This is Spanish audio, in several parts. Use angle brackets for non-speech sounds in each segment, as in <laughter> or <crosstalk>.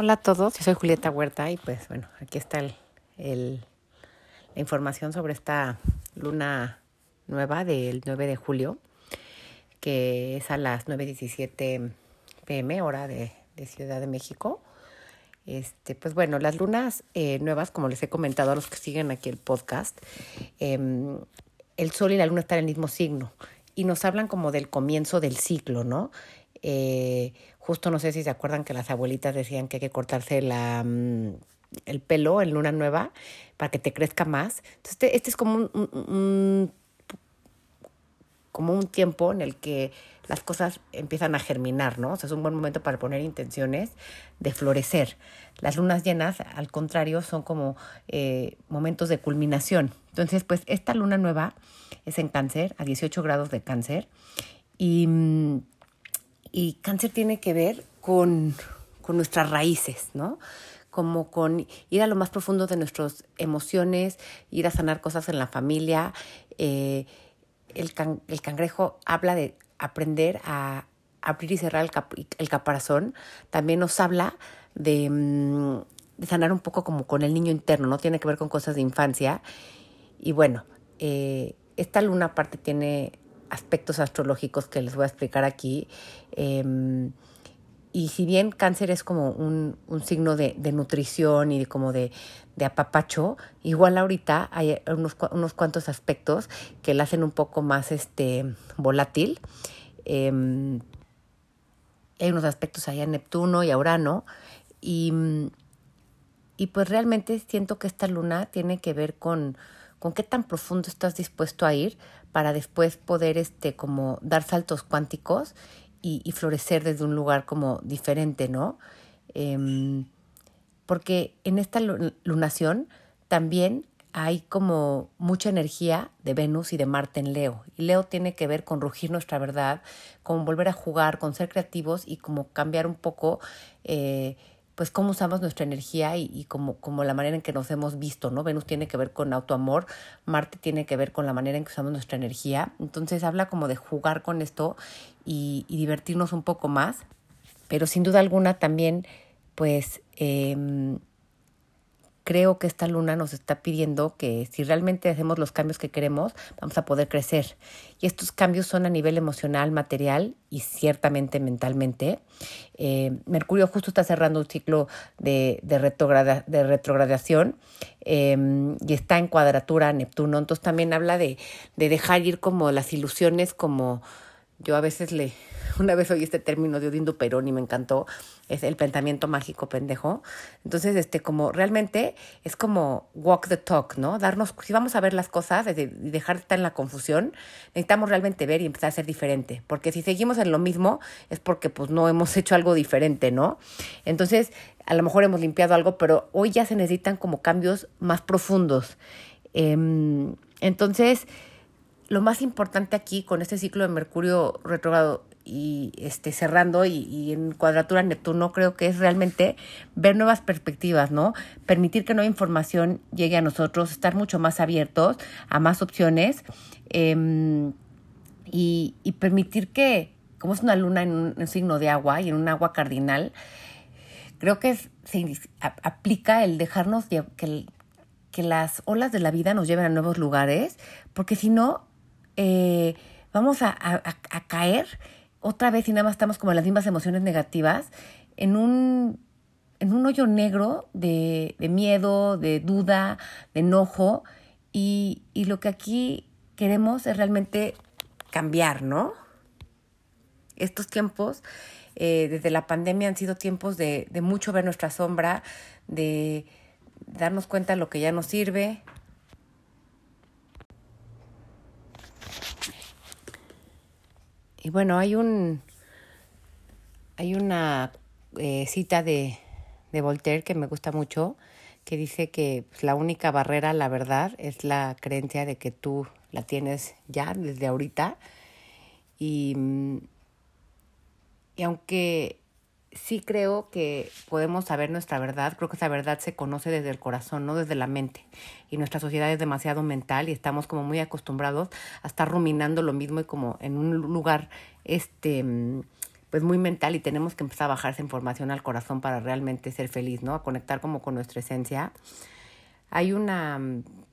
Hola a todos, yo soy Julieta Huerta y pues bueno, aquí está el, la información sobre esta luna nueva del 9 de julio, que es a las 9.17 pm, hora de, Ciudad de México. Este, pues bueno, las lunas eh, nuevas, como les he comentado a los que siguen aquí el podcast, em, el sol y la luna están en el mismo signo y nos hablan como del comienzo del ciclo, ¿no? Eh, justo no sé si se acuerdan que las abuelitas decían que hay que cortarse la, mm, el pelo en luna nueva para que te crezca más. Entonces, este, este es como un, como un tiempo en el que las cosas empiezan a germinar, ¿no? O sea, es un buen momento para poner intenciones de florecer. Las lunas llenas, al contrario, son como eh, momentos de culminación. Entonces, pues esta luna nueva es en cáncer, a 18 grados de cáncer, y mm, y cáncer tiene que ver con, nuestras raíces, ¿no? Como con ir a lo más profundo de nuestras emociones, ir a sanar cosas en la familia. Eh, el, cangrejo habla de aprender a abrir y cerrar el, caparazón. También nos habla de, mm, de, sanar un poco como con el niño interno, ¿no? Tiene que ver con cosas de infancia. Y bueno, eh, esta luna aparte tiene aspectos astrológicos que les voy a explicar aquí. Em, y si bien cáncer es como un, signo de, nutrición y como de, apapacho, igual ahorita hay unos, unos, cuantos aspectos que la hacen un poco más este, volátil. Em, hay unos aspectos allá en Neptuno y a Urano. Y, y pues realmente siento que esta luna tiene que ver con, con qué tan profundo estás dispuesto a ir para después poder este como dar saltos cuánticos y, florecer desde un lugar como diferente, ¿no? Em, porque en esta lunación también hay como mucha energía de Venus y de Marte en Leo. Y Leo tiene que ver con rugir nuestra verdad, con volver a jugar, con ser creativos y como cambiar un poco eh, pues cómo usamos nuestra energía y, como, como la manera en que nos hemos visto, ¿no? Venus tiene que ver con autoamor, Marte tiene que ver con la manera en que usamos nuestra energía. Entonces habla como de jugar con esto y, divertirnos un poco más. Pero sin duda alguna también, pues, em, creo que esta luna nos está pidiendo que si realmente hacemos los cambios que queremos, vamos a poder crecer. Y estos cambios son a nivel emocional, material y ciertamente mentalmente. Eh, Mercurio justo está cerrando un ciclo de, de, de retrogradación em, y está en cuadratura Neptuno. Entonces también habla de dejar ir como las ilusiones, como yo a veces le, <laughs> una vez oí este término de Odindo Perón y me encantó, es el pensamiento mágico pendejo. Entonces, este, como realmente es como walk the talk, ¿no? Darnos, si vamos a ver las cosas y dejar de estar en la confusión, necesitamos realmente ver y empezar a ser diferente. Porque si seguimos en lo mismo, es porque pues no hemos <laughs> hecho algo diferente, ¿no? Entonces, a lo mejor hemos limpiado algo, pero hoy ya se necesitan como cambios más profundos. Em, entonces, lo más importante aquí con este ciclo de Mercurio retrógrado y este, cerrando y, en cuadratura Neptuno, creo que es realmente ver nuevas perspectivas, ¿no? Permitir que nueva información llegue a nosotros, estar mucho más abiertos a más opciones em, y, permitir que, como es una luna en un, signo de agua y en un agua cardinal, creo que se aplica el dejarnos que, que las olas de la vida nos lleven a nuevos lugares, porque si no, eh, vamos a, caer otra vez y nada más estamos como en las mismas emociones negativas, en un, en un hoyo negro de, miedo, de duda, de enojo, y, y, lo que aquí queremos es realmente cambiar, ¿no? Estos tiempos, eh, desde la pandemia, han sido tiempos de, de mucho ver nuestra sombra, de darnos cuenta de lo que ya nos sirve, Y bueno, hay un hay una eh, cita de, de, Voltaire que me gusta mucho, que dice que pues, la única barrera a la verdad es la creencia de que tú la tienes ya desde ahorita. Y, y aunque sí creo que podemos saber nuestra verdad, creo que esa verdad se conoce desde el corazón, no desde la mente. Y nuestra sociedad es demasiado mental y estamos como muy acostumbrados a estar ruminando lo mismo y como en un lugar este pues muy mental y tenemos que empezar a bajar esa información al corazón para realmente ser feliz, ¿no? A conectar como con nuestra esencia. Hay una,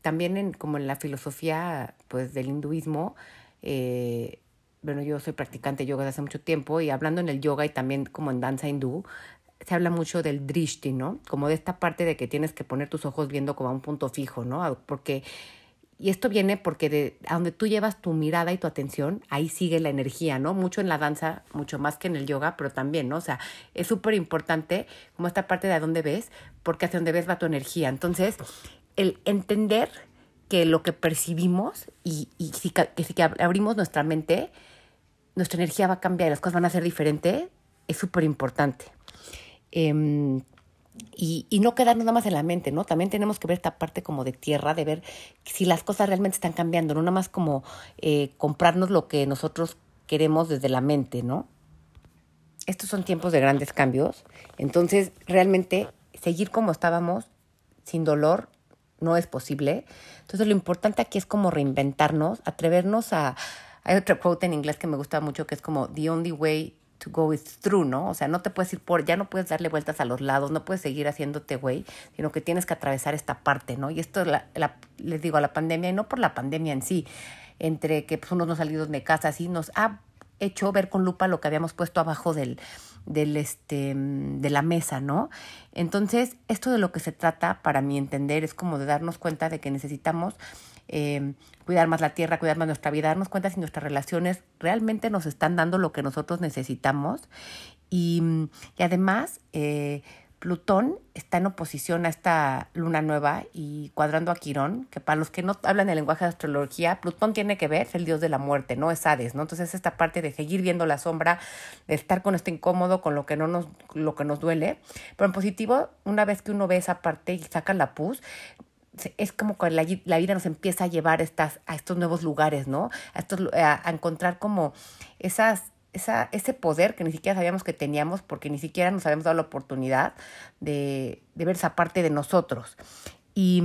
también en, como en la filosofía pues del hinduismo, eh, bueno, yo soy practicante de yoga desde hace mucho tiempo y hablando en el yoga y también como en danza hindú, se habla mucho del drishti, ¿no? Como de esta parte de que tienes que poner tus ojos viendo como a un punto fijo, ¿no? Porque y esto viene porque de a donde tú llevas tu mirada y tu atención, ahí sigue la energía, ¿no? Mucho en la danza, mucho más que en el yoga, pero también, ¿no? O sea, es súper importante como esta parte de a dónde ves, porque hacia donde ves va tu energía. Entonces, el entender que lo que percibimos y, y si, que si abrimos nuestra mente, nuestra energía va a cambiar y las cosas van a ser diferentes, es súper importante. Eh, y, y, no quedarnos nada más en la mente, ¿no? También tenemos que ver esta parte como de tierra, de ver si las cosas realmente están cambiando, no nada más como eh, comprarnos lo que nosotros queremos desde la mente, ¿no? Estos son tiempos de grandes cambios, entonces realmente seguir como estábamos, sin dolor, no es posible. Entonces lo importante aquí es como reinventarnos, atrevernos a... Hay otra quote en inglés que me gusta mucho que es como, The only way to go is through, ¿no? O sea, no te puedes ir por, ya no puedes darle vueltas a los lados, no puedes seguir haciéndote güey, sino que tienes que atravesar esta parte, ¿no? Y esto la, les digo a la pandemia, y no por la pandemia en sí, entre que pues, unos no salidos de casa, así nos ha hecho ver con lupa lo que habíamos puesto abajo del, del este, de la mesa, ¿no? Entonces, esto de lo que se trata, para mi entender, es como de darnos cuenta de que necesitamos eh, cuidar más la tierra, cuidar más nuestra vida, darnos cuenta si nuestras relaciones realmente nos están dando lo que nosotros necesitamos. Y, y además, eh, Plutón está en oposición a esta luna nueva y cuadrando a Quirón, que para los que no hablan el lenguaje de astrología, Plutón tiene que ver, es el dios de la muerte, no es Hades, ¿no? Entonces esta parte de seguir viendo la sombra, de estar con esto incómodo, con lo que no nos, lo que nos duele. Pero en positivo, una vez que uno ve esa parte y saca la pus, es como que la, la, vida nos empieza a llevar estas, a estos nuevos lugares, ¿no? A, estos, a, encontrar como esas, esa, ese poder que ni siquiera sabíamos que teníamos porque ni siquiera nos habíamos dado la oportunidad de, de ver esa parte de nosotros. Y,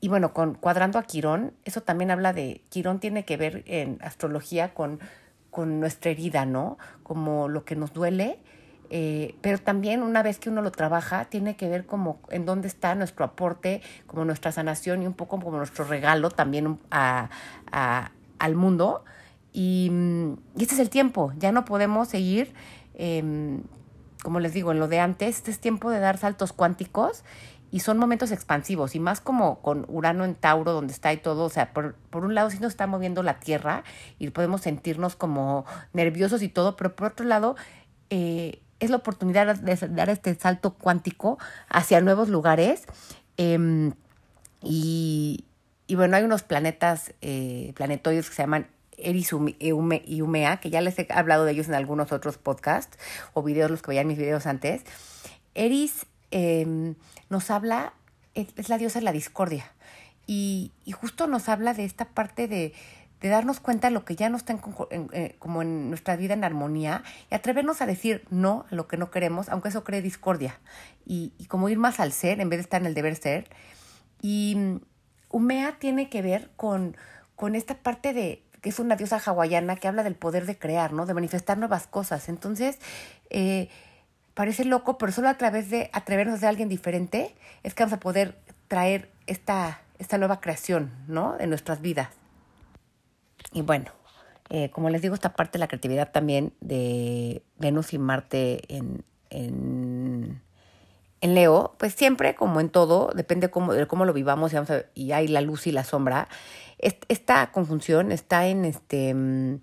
y bueno, con cuadrando a Quirón, eso también habla de, Quirón tiene que ver en astrología con, con nuestra herida, ¿no? Como lo que nos duele eh, pero también una vez que uno lo trabaja, tiene que ver como en dónde está nuestro aporte, como nuestra sanación y un poco como nuestro regalo también a, al mundo. Y, y, este es el tiempo, ya no podemos seguir, eh, como les digo, en lo de antes, este es tiempo de dar saltos cuánticos y son momentos expansivos y más como con Urano en Tauro donde está y todo, o sea, por, por un lado sí nos está moviendo la Tierra y podemos sentirnos como nerviosos y todo, pero por otro lado eh, es la oportunidad de dar este salto cuántico hacia nuevos lugares. Eh, y, bueno, hay unos planetas, eh, planetoides que se llaman Eris y Umea, que ya les he hablado de ellos en algunos otros podcasts o videos, los que veían mis videos antes. Eris eh, nos habla, es, la diosa de la discordia. Y justo nos habla de esta parte de, de darnos cuenta de lo que ya no está en, eh, como en nuestra vida en armonía y atrevernos a decir no a lo que no queremos, aunque eso cree discordia, y, como ir más al ser en vez de estar en el deber ser. Y um, Umea tiene que ver con, con esta parte de que es una diosa hawaiana que habla del poder de crear, ¿no? De manifestar nuevas cosas. Entonces, eh, parece loco, pero solo a través de atrevernos a ser alguien diferente es que vamos a poder traer esta, esta nueva creación, ¿no? En nuestras vidas. Y bueno, eh, como les digo, esta parte de la creatividad también de Venus y Marte en, en, en Leo, pues siempre, como en todo, depende cómo, de cómo lo vivamos y hay la luz y la sombra. Esta conjunción está en, este, mm,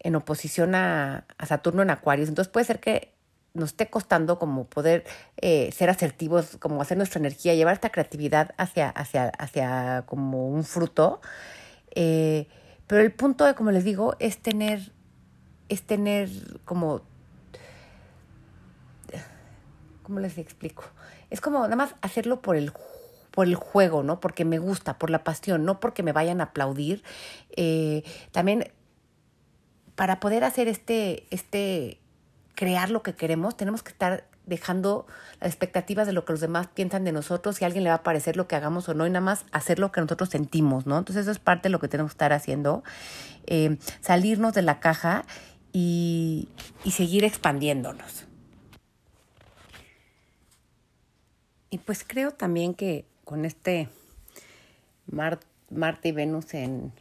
en oposición a, a Saturno en Acuarios, entonces puede ser que nos esté costando como poder eh, ser asertivos, como hacer nuestra energía, llevar esta creatividad hacia, hacia, hacia como un fruto. Eh, pero el punto, de, como les digo, es tener, es tener como, ¿cómo les explico? Es como nada más hacerlo por el por el juego, ¿no? Porque me gusta, por la pasión, no porque me vayan a aplaudir. Eh, también para poder hacer este, este, crear lo que queremos, tenemos que estar dejando las expectativas de lo que los demás piensan de nosotros, si a alguien le va a parecer lo que hagamos o no, y nada más hacer lo que nosotros sentimos, ¿no? Entonces eso es parte de lo que tenemos que estar haciendo, eh, salirnos de la caja y, seguir expandiéndonos. Y pues creo también que con este Marte y Venus en,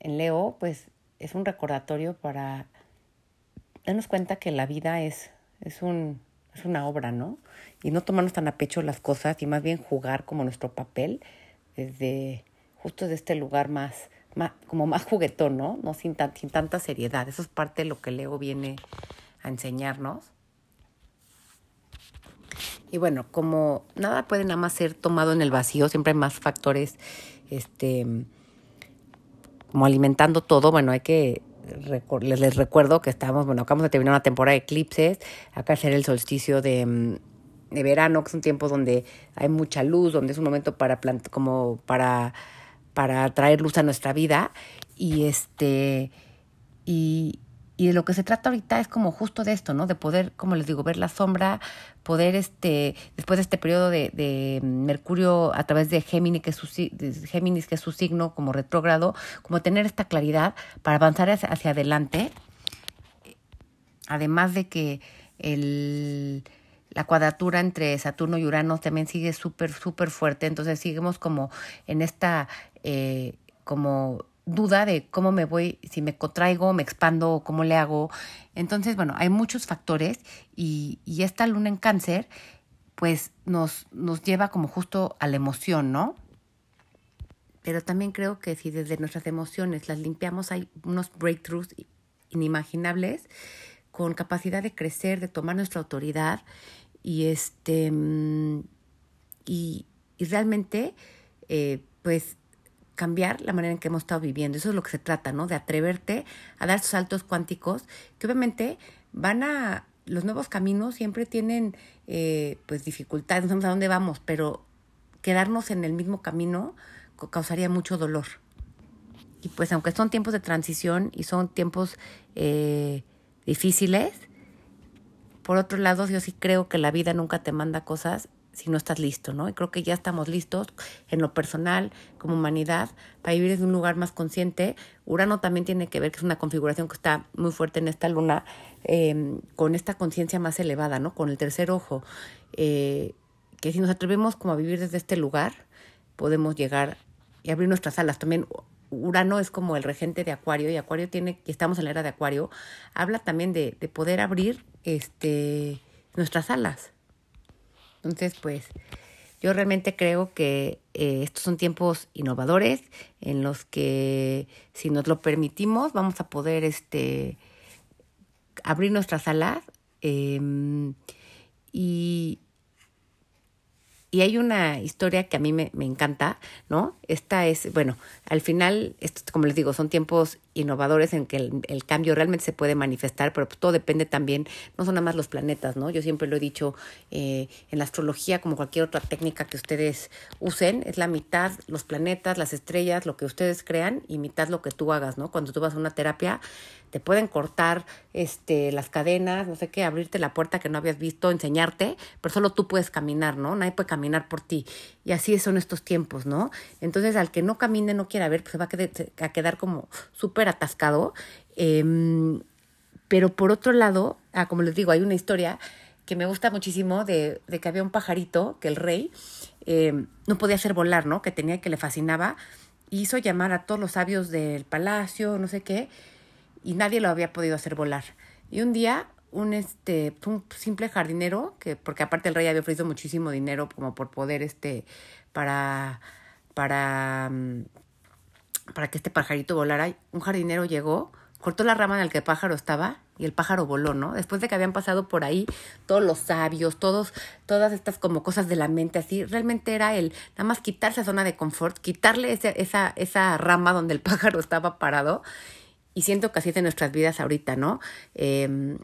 en Leo, pues es un recordatorio para darnos cuenta que la vida es, es, un, es una obra, ¿no? Y no tomarnos tan a pecho las cosas y más bien jugar como nuestro papel desde justo de este lugar más, más como más juguetón, ¿no? No sin, tan, sin tanta seriedad. Eso es parte de lo que Leo viene a enseñarnos. Y bueno, como nada puede nada más ser tomado en el vacío, siempre hay más factores, este, como alimentando todo, bueno, hay que, les, recuerdo que estamos, bueno, acabamos de terminar una temporada de eclipses, acá será el solsticio de, de verano, que es un tiempo donde hay mucha luz, donde es un momento para como para, para traer luz a nuestra vida. Y este, y, y de lo que se trata ahorita es como justo de esto, ¿no? De poder, como les digo, ver la sombra, poder, este, después de este periodo de, de Mercurio a través de Géminis, que es su, Géminis, que es su signo como retrógrado, como tener esta claridad para avanzar hacia, hacia adelante. Además de que el la cuadratura entre Saturno y Urano también sigue súper, súper fuerte. Entonces seguimos como en esta eh, como duda de cómo me voy, si me contraigo, me expando cómo le hago. Entonces, bueno, hay muchos factores y, y esta luna en cáncer pues nos, nos lleva como justo a la emoción, ¿no? Pero también creo que si desde nuestras emociones las limpiamos, hay unos breakthroughs inimaginables con capacidad de crecer, de tomar nuestra autoridad y este mm, y, y realmente eh, pues cambiar la manera en que hemos estado viviendo. Eso es lo que se trata, ¿no? De atreverte a dar saltos cuánticos que obviamente van a... Los nuevos caminos siempre tienen eh, pues dificultades, no sabemos a dónde vamos, pero quedarnos en el mismo camino causaría mucho dolor. Y pues aunque son tiempos de transición y son tiempos eh, difíciles, por otro lado, yo sí creo que la vida nunca te manda cosas si no estás listo, ¿no? Y creo que ya estamos listos en lo personal, como humanidad, para vivir en un lugar más consciente. Urano también tiene que ver que es una configuración que está muy fuerte en esta luna, em, con esta conciencia más elevada, ¿no? Con el tercer ojo. Eh, que si nos atrevemos como a vivir desde este lugar, podemos llegar y abrir nuestras alas. También Urano es como el regente de Acuario y Acuario tiene, estamos en la era de Acuario, habla también de, de poder abrir este, nuestras alas. Entonces, pues yo realmente creo que eh, estos son tiempos innovadores en los que si nos lo permitimos vamos a poder este, abrir nuestras alas em, y, y hay una historia que a mí me, me, encanta, ¿no? Esta es, bueno, al final, esto, como les digo, son tiempos innovadores en que el, cambio realmente se puede manifestar, pero todo depende también, no son nada más los planetas, ¿no? Yo siempre lo he dicho, eh, en la astrología, como cualquier otra técnica que ustedes usen, es la mitad los planetas, las estrellas, lo que ustedes crean y mitad lo que tú hagas, ¿no? Cuando tú vas a una terapia, te pueden cortar este, las cadenas, no sé qué, abrirte la puerta que no habías visto, enseñarte, pero solo tú puedes caminar, ¿no? Nadie puede caminar por ti. Y así son estos tiempos, ¿no? Entonces, al que no camine, no quiera ver, pues se va a quedar, a quedar como súper atascado. Em, pero por otro lado, ah, como les digo, hay una historia que me gusta muchísimo de, que había un pajarito que el rey em, no podía hacer volar, ¿no? Que tenía que le fascinaba. Hizo llamar a todos los sabios del palacio, no sé qué, y nadie lo había podido hacer volar. Y un día un este un simple jardinero que porque aparte el rey había ofrecido muchísimo dinero como por poder este para para mm, para que este pajarito volara un jardinero llegó cortó la rama en la que el pájaro estaba y el pájaro voló, ¿no? Después de que habían pasado por ahí todos los sabios, todos, todas estas como cosas de la mente, así, realmente era el nada más quitarse esa zona de confort, quitarle ese, esa, esa rama donde el <laughs> pájaro estaba parado y siento que así es en nuestras vidas ahorita, ¿no? Eh,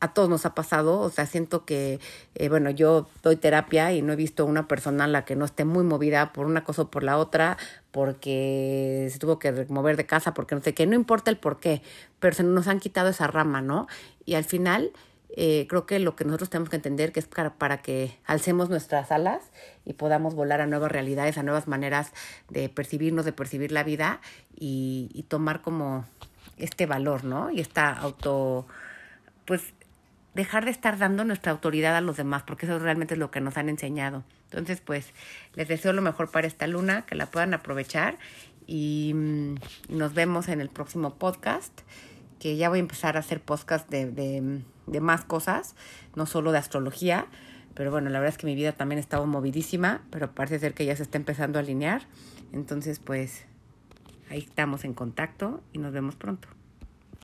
a todos nos ha pasado, o sea, siento que, eh, bueno, yo doy terapia y no he visto una persona a la que no esté muy movida por una cosa o por la otra, porque se tuvo que mover de casa, porque no sé qué, no importa el por qué, pero se nos han quitado esa rama, ¿no? Y al final, eh, creo que lo que nosotros tenemos que entender que es para, para que alcemos nuestras alas y podamos volar a nuevas realidades, a nuevas maneras de percibirnos, de percibir la vida y, y tomar como este valor, ¿no? Y esta auto, pues dejar de estar dando nuestra autoridad a los demás, porque eso realmente es lo que nos han enseñado. Entonces, pues les deseo lo mejor para esta luna, que la puedan aprovechar y mm, nos vemos en el próximo podcast, que ya voy a empezar a hacer podcast de, de, de más cosas, no solo de astrología, pero bueno, la verdad es que mi vida también estaba movidísima, pero parece ser que ya se está empezando a alinear. Entonces, pues ahí estamos en contacto y nos vemos pronto.